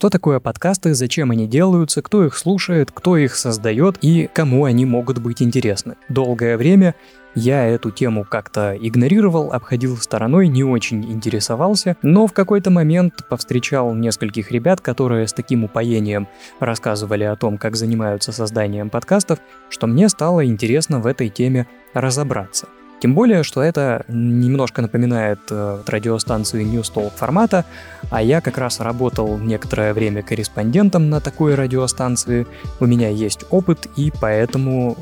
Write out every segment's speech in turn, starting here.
Что такое подкасты, зачем они делаются, кто их слушает, кто их создает и кому они могут быть интересны. Долгое время я эту тему как-то игнорировал, обходил стороной, не очень интересовался, но в какой-то момент повстречал нескольких ребят, которые с таким упоением рассказывали о том, как занимаются созданием подкастов, что мне стало интересно в этой теме разобраться. Тем более, что это немножко напоминает э, радиостанцию News Talk формата, а я как раз работал некоторое время корреспондентом на такой радиостанции, у меня есть опыт, и поэтому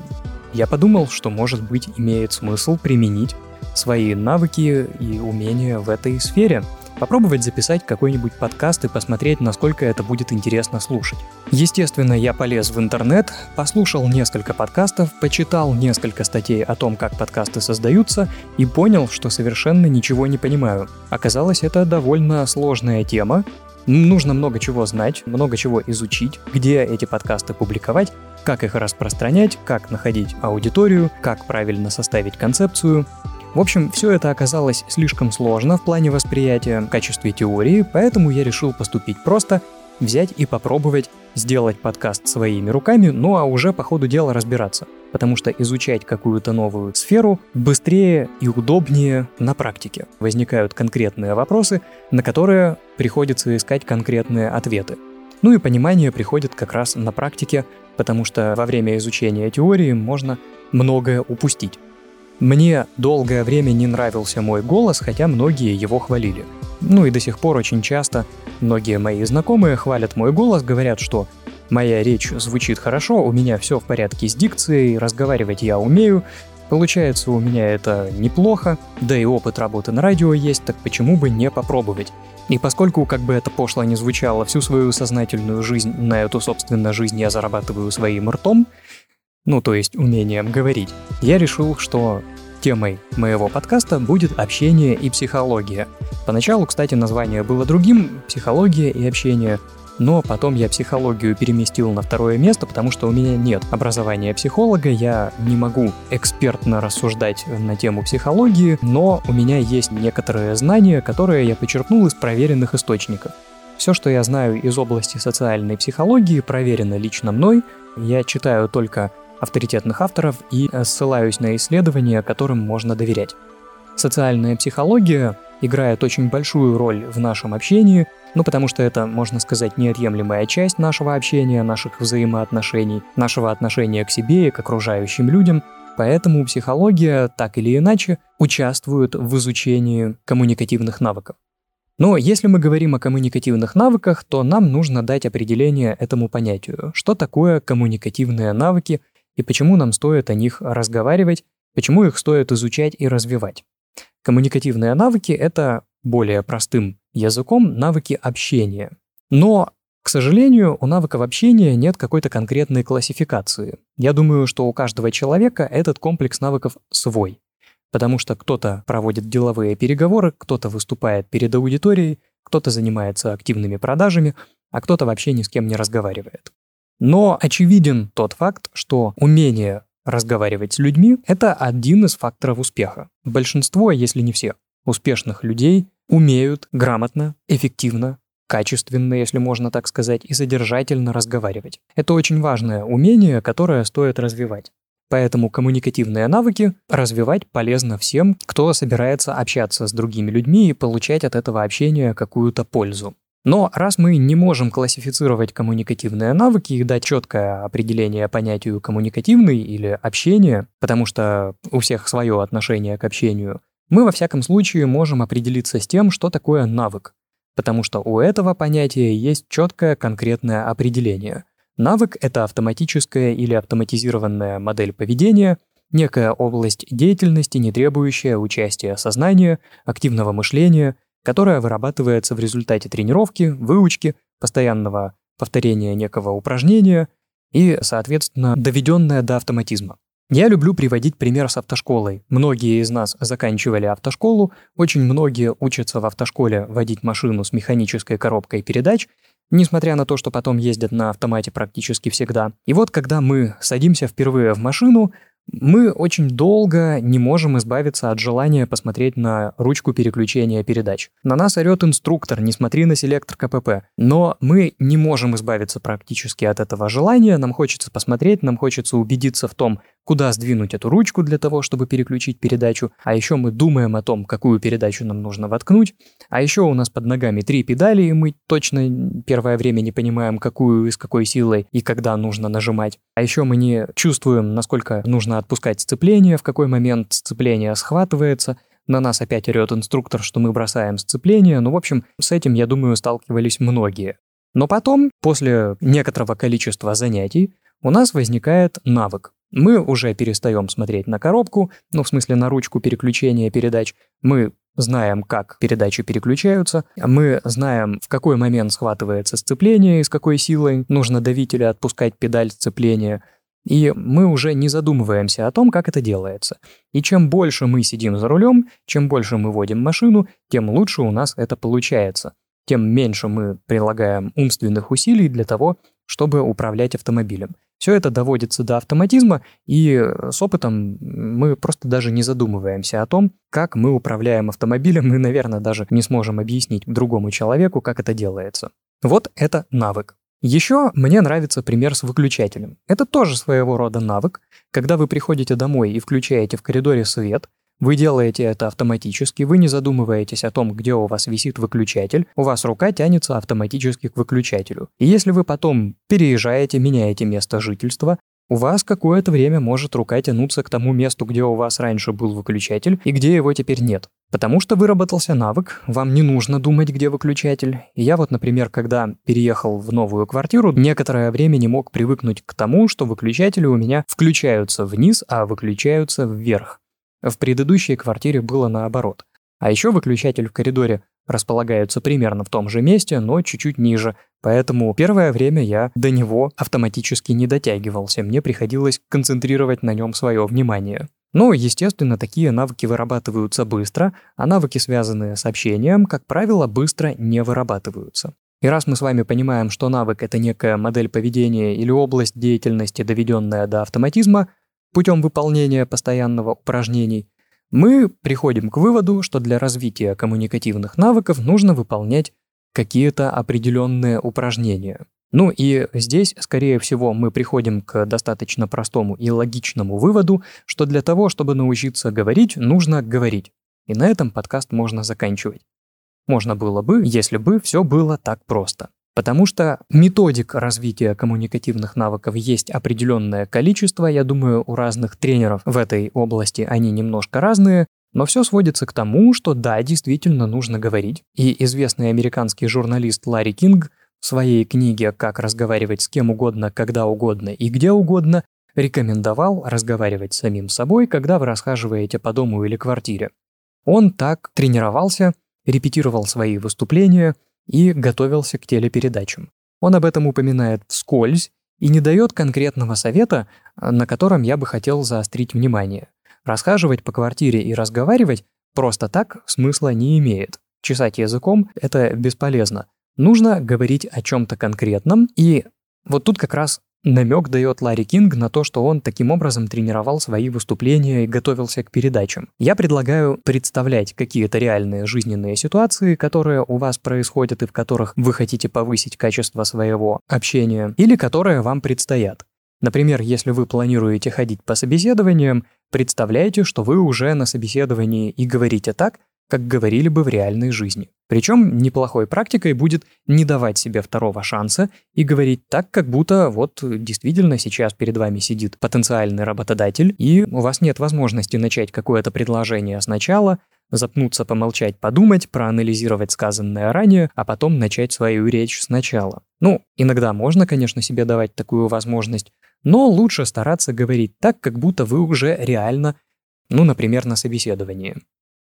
я подумал, что, может быть, имеет смысл применить свои навыки и умения в этой сфере. Попробовать записать какой-нибудь подкаст и посмотреть, насколько это будет интересно слушать. Естественно, я полез в интернет, послушал несколько подкастов, почитал несколько статей о том, как подкасты создаются, и понял, что совершенно ничего не понимаю. Оказалось, это довольно сложная тема, Нужно много чего знать, много чего изучить, где эти подкасты публиковать, как их распространять, как находить аудиторию, как правильно составить концепцию. В общем, все это оказалось слишком сложно в плане восприятия в качестве теории, поэтому я решил поступить просто, взять и попробовать сделать подкаст своими руками, ну а уже по ходу дела разбираться. Потому что изучать какую-то новую сферу быстрее и удобнее на практике. Возникают конкретные вопросы, на которые приходится искать конкретные ответы. Ну и понимание приходит как раз на практике, потому что во время изучения теории можно многое упустить. Мне долгое время не нравился мой голос, хотя многие его хвалили. Ну и до сих пор очень часто многие мои знакомые хвалят мой голос, говорят, что моя речь звучит хорошо, у меня все в порядке с дикцией, разговаривать я умею, Получается, у меня это неплохо, да и опыт работы на радио есть, так почему бы не попробовать? И поскольку, как бы это пошло не звучало, всю свою сознательную жизнь на эту, собственно, жизнь я зарабатываю своим ртом, ну то есть умением говорить, я решил, что темой моего подкаста будет общение и психология. Поначалу, кстати, название было другим, психология и общение, но потом я психологию переместил на второе место, потому что у меня нет образования психолога, я не могу экспертно рассуждать на тему психологии, но у меня есть некоторые знания, которые я почерпнул из проверенных источников. Все, что я знаю из области социальной психологии, проверено лично мной. Я читаю только авторитетных авторов и э, ссылаюсь на исследования, которым можно доверять. Социальная психология играет очень большую роль в нашем общении, ну потому что это, можно сказать, неотъемлемая часть нашего общения, наших взаимоотношений, нашего отношения к себе и к окружающим людям, поэтому психология так или иначе участвует в изучении коммуникативных навыков. Но если мы говорим о коммуникативных навыках, то нам нужно дать определение этому понятию. Что такое коммуникативные навыки и почему нам стоит о них разговаривать, почему их стоит изучать и развивать. Коммуникативные навыки — это более простым языком навыки общения. Но, к сожалению, у навыков общения нет какой-то конкретной классификации. Я думаю, что у каждого человека этот комплекс навыков свой. Потому что кто-то проводит деловые переговоры, кто-то выступает перед аудиторией, кто-то занимается активными продажами, а кто-то вообще ни с кем не разговаривает. Но очевиден тот факт, что умение разговаривать с людьми – это один из факторов успеха. Большинство, если не все, успешных людей умеют грамотно, эффективно, качественно, если можно так сказать, и содержательно разговаривать. Это очень важное умение, которое стоит развивать. Поэтому коммуникативные навыки развивать полезно всем, кто собирается общаться с другими людьми и получать от этого общения какую-то пользу. Но раз мы не можем классифицировать коммуникативные навыки и дать четкое определение понятию коммуникативный или общение, потому что у всех свое отношение к общению, мы во всяком случае можем определиться с тем, что такое навык, потому что у этого понятия есть четкое конкретное определение. Навык — это автоматическая или автоматизированная модель поведения, некая область деятельности, не требующая участия сознания, активного мышления — которая вырабатывается в результате тренировки, выучки, постоянного повторения некого упражнения и, соответственно, доведенная до автоматизма. Я люблю приводить пример с автошколой. Многие из нас заканчивали автошколу, очень многие учатся в автошколе водить машину с механической коробкой передач, несмотря на то, что потом ездят на автомате практически всегда. И вот когда мы садимся впервые в машину, Мы очень долго не можем избавиться от желания посмотреть на ручку переключения передач. На нас орет инструктор, не смотри на селектор КПП. Но мы не можем избавиться практически от этого желания, нам хочется посмотреть, нам хочется убедиться в том, куда сдвинуть эту ручку для того, чтобы переключить передачу, а еще мы думаем о том, какую передачу нам нужно воткнуть, а еще у нас под ногами три педали, и мы точно первое время не понимаем, какую и с какой силой и когда нужно нажимать. А еще мы не чувствуем, насколько нужно отпускать сцепление, в какой момент сцепление схватывается, на нас опять орет инструктор, что мы бросаем сцепление. Ну, в общем, с этим, я думаю, сталкивались многие. Но потом, после некоторого количества занятий, у нас возникает навык. Мы уже перестаем смотреть на коробку, ну, в смысле, на ручку переключения передач. Мы знаем, как передачи переключаются, мы знаем, в какой момент схватывается сцепление и с какой силой нужно давить или отпускать педаль сцепления. И мы уже не задумываемся о том, как это делается. И чем больше мы сидим за рулем, чем больше мы водим машину, тем лучше у нас это получается. Тем меньше мы прилагаем умственных усилий для того, чтобы управлять автомобилем. Все это доводится до автоматизма, и э, с опытом мы просто даже не задумываемся о том, как мы управляем автомобилем, и, наверное, даже не сможем объяснить другому человеку, как это делается. Вот это навык. Еще мне нравится пример с выключателем. Это тоже своего рода навык. Когда вы приходите домой и включаете в коридоре свет, вы делаете это автоматически, вы не задумываетесь о том, где у вас висит выключатель, у вас рука тянется автоматически к выключателю. И если вы потом переезжаете, меняете место жительства, у вас какое-то время может рука тянуться к тому месту, где у вас раньше был выключатель и где его теперь нет. Потому что выработался навык, вам не нужно думать, где выключатель. И я вот, например, когда переехал в новую квартиру, некоторое время не мог привыкнуть к тому, что выключатели у меня включаются вниз, а выключаются вверх. В предыдущей квартире было наоборот. А еще выключатель в коридоре располагается примерно в том же месте, но чуть-чуть ниже, поэтому первое время я до него автоматически не дотягивался, мне приходилось концентрировать на нем свое внимание. Ну, естественно, такие навыки вырабатываются быстро, а навыки, связанные с общением, как правило, быстро не вырабатываются. И раз мы с вами понимаем, что навык — это некая модель поведения или область деятельности, доведенная до автоматизма, путем выполнения постоянного упражнений, мы приходим к выводу, что для развития коммуникативных навыков нужно выполнять какие-то определенные упражнения. Ну и здесь, скорее всего, мы приходим к достаточно простому и логичному выводу, что для того, чтобы научиться говорить, нужно говорить. И на этом подкаст можно заканчивать. Можно было бы, если бы все было так просто. Потому что методик развития коммуникативных навыков есть определенное количество, я думаю, у разных тренеров в этой области они немножко разные, но все сводится к тому, что да, действительно нужно говорить. И известный американский журналист Ларри Кинг в своей книге «Как разговаривать с кем угодно, когда угодно и где угодно» рекомендовал разговаривать с самим собой, когда вы расхаживаете по дому или квартире. Он так тренировался, репетировал свои выступления – и готовился к телепередачам. Он об этом упоминает вскользь и не дает конкретного совета, на котором я бы хотел заострить внимание. Расхаживать по квартире и разговаривать просто так смысла не имеет. Чесать языком – это бесполезно. Нужно говорить о чем-то конкретном, и вот тут как раз Намек дает Ларри Кинг на то, что он таким образом тренировал свои выступления и готовился к передачам. Я предлагаю представлять какие-то реальные жизненные ситуации, которые у вас происходят и в которых вы хотите повысить качество своего общения, или которые вам предстоят. Например, если вы планируете ходить по собеседованиям, представляйте, что вы уже на собеседовании и говорите так, как говорили бы в реальной жизни. Причем неплохой практикой будет не давать себе второго шанса и говорить так, как будто вот действительно сейчас перед вами сидит потенциальный работодатель, и у вас нет возможности начать какое-то предложение сначала, запнуться, помолчать, подумать, проанализировать сказанное ранее, а потом начать свою речь сначала. Ну, иногда можно, конечно, себе давать такую возможность, но лучше стараться говорить так, как будто вы уже реально, ну, например, на собеседовании.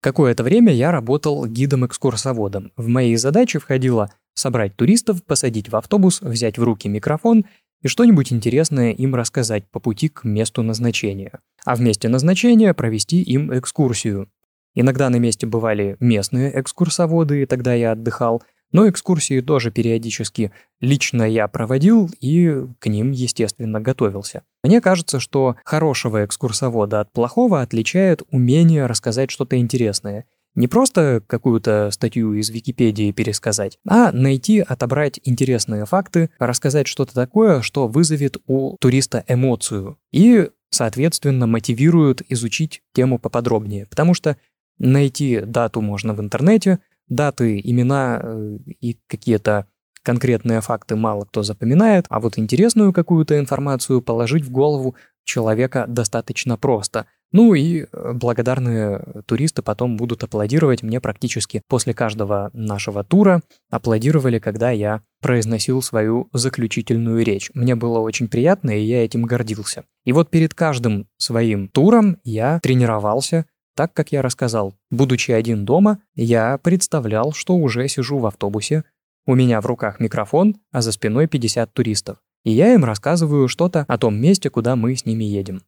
Какое-то время я работал гидом-экскурсоводом. В мои задачи входило собрать туристов, посадить в автобус, взять в руки микрофон и что-нибудь интересное им рассказать по пути к месту назначения. А в месте назначения провести им экскурсию. Иногда на месте бывали местные экскурсоводы, и тогда я отдыхал, но экскурсии тоже периодически лично я проводил и к ним, естественно, готовился. Мне кажется, что хорошего экскурсовода от плохого отличает умение рассказать что-то интересное. Не просто какую-то статью из Википедии пересказать, а найти, отобрать интересные факты, рассказать что-то такое, что вызовет у туриста эмоцию и, соответственно, мотивирует изучить тему поподробнее. Потому что найти дату можно в интернете, даты, имена э, и какие-то конкретные факты мало кто запоминает, а вот интересную какую-то информацию положить в голову человека достаточно просто. Ну и э, благодарные туристы потом будут аплодировать мне практически после каждого нашего тура. Аплодировали, когда я произносил свою заключительную речь. Мне было очень приятно, и я этим гордился. И вот перед каждым своим туром я тренировался так, как я рассказал. Будучи один дома, я представлял, что уже сижу в автобусе, у меня в руках микрофон, а за спиной 50 туристов. И я им рассказываю что-то о том месте, куда мы с ними едем.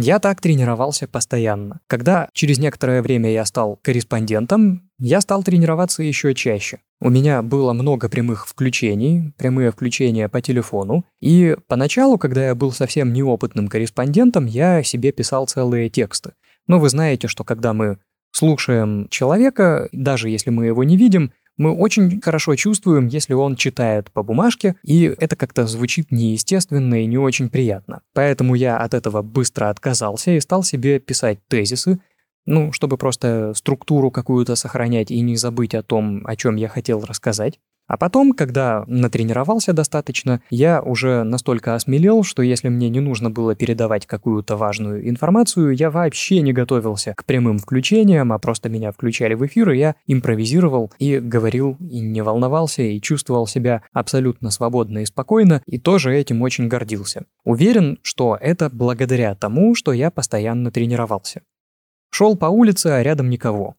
Я так тренировался постоянно. Когда через некоторое время я стал корреспондентом, я стал тренироваться еще чаще. У меня было много прямых включений, прямые включения по телефону, и поначалу, когда я был совсем неопытным корреспондентом, я себе писал целые тексты. Но вы знаете, что когда мы слушаем человека, даже если мы его не видим, мы очень хорошо чувствуем, если он читает по бумажке, и это как-то звучит неестественно и не очень приятно. Поэтому я от этого быстро отказался и стал себе писать тезисы, ну, чтобы просто структуру какую-то сохранять и не забыть о том, о чем я хотел рассказать. А потом, когда натренировался достаточно, я уже настолько осмелел, что если мне не нужно было передавать какую-то важную информацию, я вообще не готовился к прямым включениям, а просто меня включали в эфир, и я импровизировал и говорил, и не волновался, и чувствовал себя абсолютно свободно и спокойно, и тоже этим очень гордился. Уверен, что это благодаря тому, что я постоянно тренировался. Шел по улице, а рядом никого.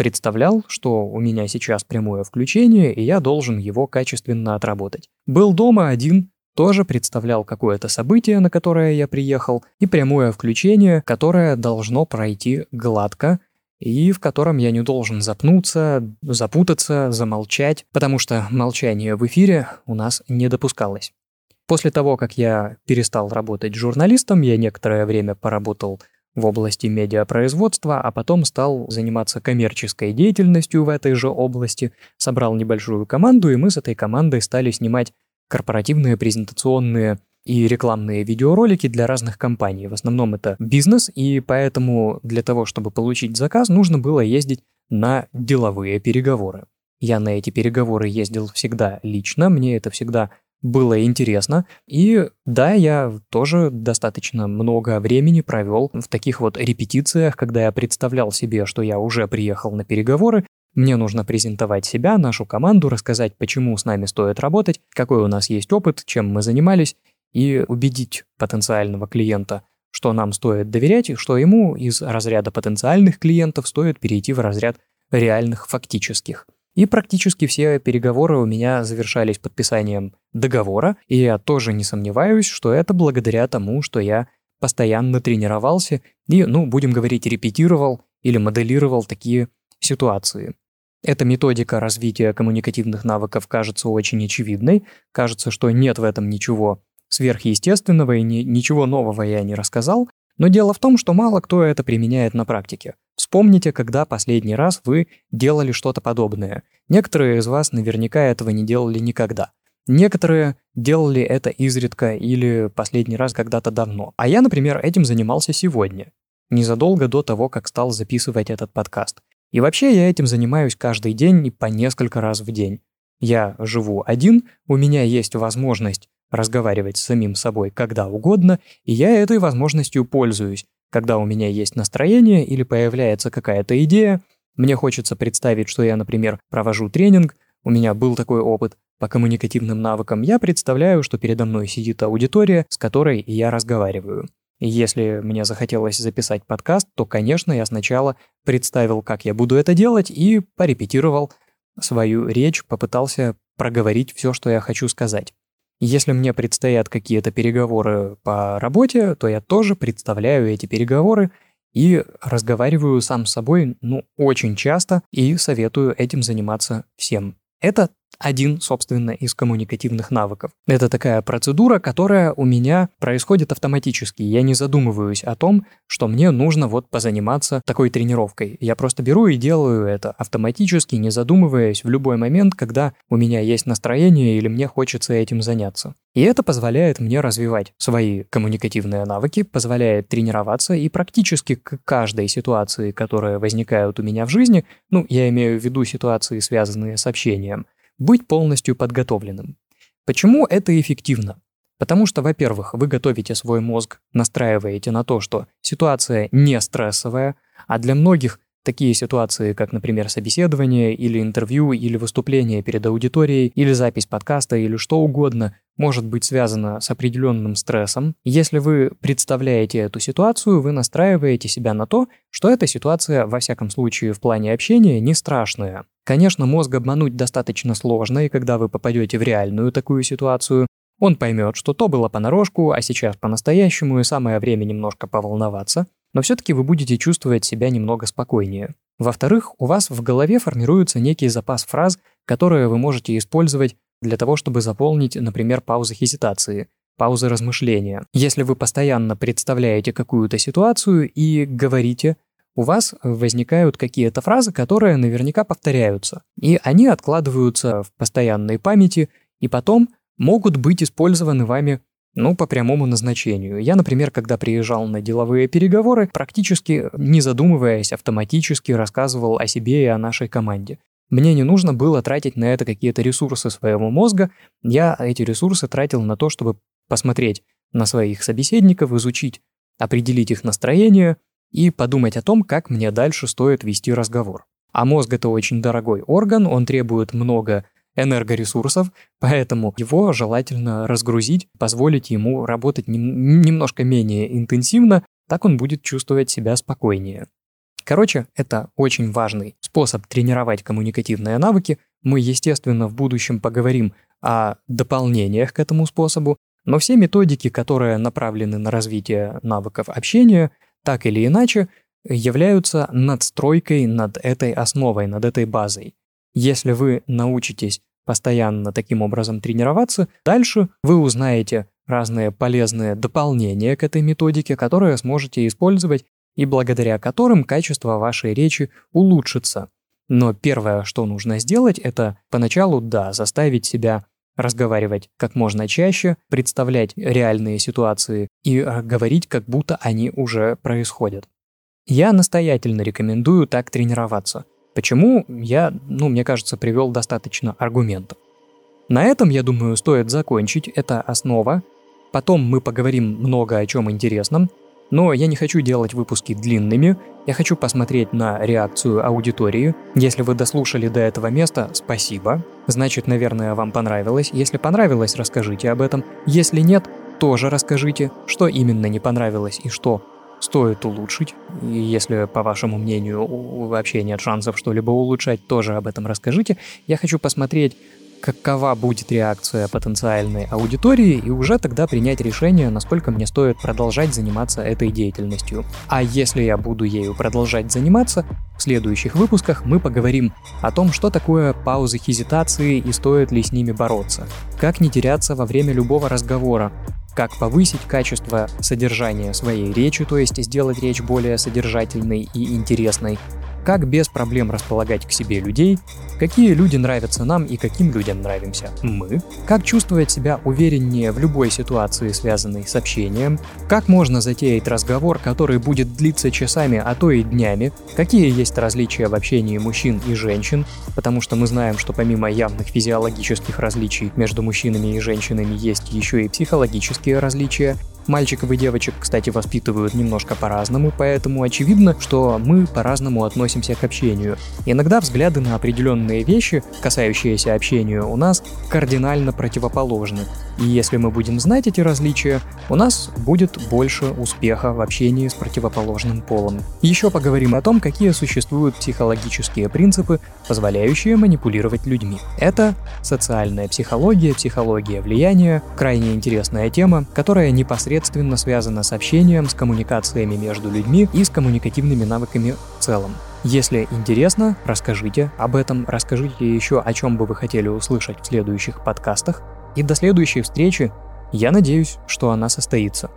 Представлял, что у меня сейчас прямое включение, и я должен его качественно отработать. Был дома один, тоже представлял какое-то событие, на которое я приехал, и прямое включение, которое должно пройти гладко, и в котором я не должен запнуться, запутаться, замолчать, потому что молчание в эфире у нас не допускалось. После того, как я перестал работать журналистом, я некоторое время поработал в области медиапроизводства, а потом стал заниматься коммерческой деятельностью в этой же области, собрал небольшую команду, и мы с этой командой стали снимать корпоративные презентационные и рекламные видеоролики для разных компаний. В основном это бизнес, и поэтому для того, чтобы получить заказ, нужно было ездить на деловые переговоры. Я на эти переговоры ездил всегда лично, мне это всегда было интересно. И да, я тоже достаточно много времени провел в таких вот репетициях, когда я представлял себе, что я уже приехал на переговоры, мне нужно презентовать себя, нашу команду, рассказать, почему с нами стоит работать, какой у нас есть опыт, чем мы занимались, и убедить потенциального клиента, что нам стоит доверять, и что ему из разряда потенциальных клиентов стоит перейти в разряд реальных фактических. И практически все переговоры у меня завершались подписанием договора, и я тоже не сомневаюсь, что это благодаря тому, что я постоянно тренировался и, ну, будем говорить, репетировал или моделировал такие ситуации. Эта методика развития коммуникативных навыков кажется очень очевидной, кажется, что нет в этом ничего сверхъестественного и ни, ничего нового я не рассказал, но дело в том, что мало кто это применяет на практике. Вспомните, когда последний раз вы делали что-то подобное. Некоторые из вас наверняка этого не делали никогда. Некоторые делали это изредка или последний раз когда-то давно. А я, например, этим занимался сегодня, незадолго до того, как стал записывать этот подкаст. И вообще я этим занимаюсь каждый день и по несколько раз в день. Я живу один, у меня есть возможность разговаривать с самим собой когда угодно, и я этой возможностью пользуюсь, когда у меня есть настроение или появляется какая-то идея, мне хочется представить, что я, например, провожу тренинг, у меня был такой опыт по коммуникативным навыкам, я представляю, что передо мной сидит аудитория, с которой я разговариваю. И если мне захотелось записать подкаст, то, конечно, я сначала представил, как я буду это делать, и порепетировал свою речь, попытался проговорить все, что я хочу сказать. Если мне предстоят какие-то переговоры по работе, то я тоже представляю эти переговоры и разговариваю сам с собой, ну, очень часто и советую этим заниматься всем. Это один, собственно, из коммуникативных навыков. Это такая процедура, которая у меня происходит автоматически. Я не задумываюсь о том, что мне нужно вот позаниматься такой тренировкой. Я просто беру и делаю это автоматически, не задумываясь в любой момент, когда у меня есть настроение или мне хочется этим заняться. И это позволяет мне развивать свои коммуникативные навыки, позволяет тренироваться и практически к каждой ситуации, которая возникает у меня в жизни, ну, я имею в виду ситуации, связанные с общением, быть полностью подготовленным. Почему это эффективно? Потому что, во-первых, вы готовите свой мозг, настраиваете на то, что ситуация не стрессовая, а для многих такие ситуации, как, например, собеседование или интервью, или выступление перед аудиторией, или запись подкаста, или что угодно, может быть связано с определенным стрессом. Если вы представляете эту ситуацию, вы настраиваете себя на то, что эта ситуация, во всяком случае, в плане общения, не страшная. Конечно, мозг обмануть достаточно сложно, и когда вы попадете в реальную такую ситуацию, он поймет, что то было понарошку, а сейчас по-настоящему, и самое время немножко поволноваться, но все-таки вы будете чувствовать себя немного спокойнее. Во-вторых, у вас в голове формируется некий запас фраз, которые вы можете использовать для того, чтобы заполнить, например, паузы хезитации, паузы размышления. Если вы постоянно представляете какую-то ситуацию и говорите у вас возникают какие-то фразы, которые наверняка повторяются, и они откладываются в постоянной памяти, и потом могут быть использованы вами ну, по прямому назначению. Я, например, когда приезжал на деловые переговоры, практически не задумываясь, автоматически рассказывал о себе и о нашей команде. Мне не нужно было тратить на это какие-то ресурсы своего мозга, я эти ресурсы тратил на то, чтобы посмотреть на своих собеседников, изучить, определить их настроение – и подумать о том, как мне дальше стоит вести разговор. А мозг это очень дорогой орган, он требует много энергоресурсов, поэтому его желательно разгрузить, позволить ему работать нем- немножко менее интенсивно, так он будет чувствовать себя спокойнее. Короче, это очень важный способ тренировать коммуникативные навыки. Мы, естественно, в будущем поговорим о дополнениях к этому способу, но все методики, которые направлены на развитие навыков общения, так или иначе являются надстройкой над этой основой, над этой базой. Если вы научитесь постоянно таким образом тренироваться, дальше вы узнаете разные полезные дополнения к этой методике, которые сможете использовать и благодаря которым качество вашей речи улучшится. Но первое, что нужно сделать, это поначалу, да, заставить себя разговаривать как можно чаще, представлять реальные ситуации и э, говорить, как будто они уже происходят. Я настоятельно рекомендую так тренироваться. Почему? Я, ну, мне кажется, привел достаточно аргументов. На этом, я думаю, стоит закончить. Это основа. Потом мы поговорим много о чем интересном. Но я не хочу делать выпуски длинными, я хочу посмотреть на реакцию аудитории. Если вы дослушали до этого места, спасибо. Значит, наверное, вам понравилось. Если понравилось, расскажите об этом. Если нет, тоже расскажите, что именно не понравилось и что стоит улучшить. И если, по вашему мнению, вообще нет шансов что-либо улучшать, тоже об этом расскажите. Я хочу посмотреть, какова будет реакция потенциальной аудитории и уже тогда принять решение, насколько мне стоит продолжать заниматься этой деятельностью. А если я буду ею продолжать заниматься, в следующих выпусках мы поговорим о том, что такое паузы хезитации и стоит ли с ними бороться, как не теряться во время любого разговора, как повысить качество содержания своей речи, то есть сделать речь более содержательной и интересной, как без проблем располагать к себе людей, какие люди нравятся нам и каким людям нравимся мы, как чувствовать себя увереннее в любой ситуации, связанной с общением, как можно затеять разговор, который будет длиться часами, а то и днями, какие есть различия в общении мужчин и женщин, потому что мы знаем, что помимо явных физиологических различий между мужчинами и женщинами есть еще и психологические различия, Мальчиков и девочек, кстати, воспитывают немножко по-разному, поэтому очевидно, что мы по-разному относимся к общению. Иногда взгляды на определенные вещи, касающиеся общения, у нас кардинально противоположны. И если мы будем знать эти различия, у нас будет больше успеха в общении с противоположным полом. Еще поговорим о том, какие существуют психологические принципы, позволяющие манипулировать людьми. Это социальная психология, психология влияния, крайне интересная тема, которая непосредственно связана с общением, с коммуникациями между людьми и с коммуникативными навыками в целом. Если интересно, расскажите об этом, расскажите еще, о чем бы вы хотели услышать в следующих подкастах. И до следующей встречи. Я надеюсь, что она состоится.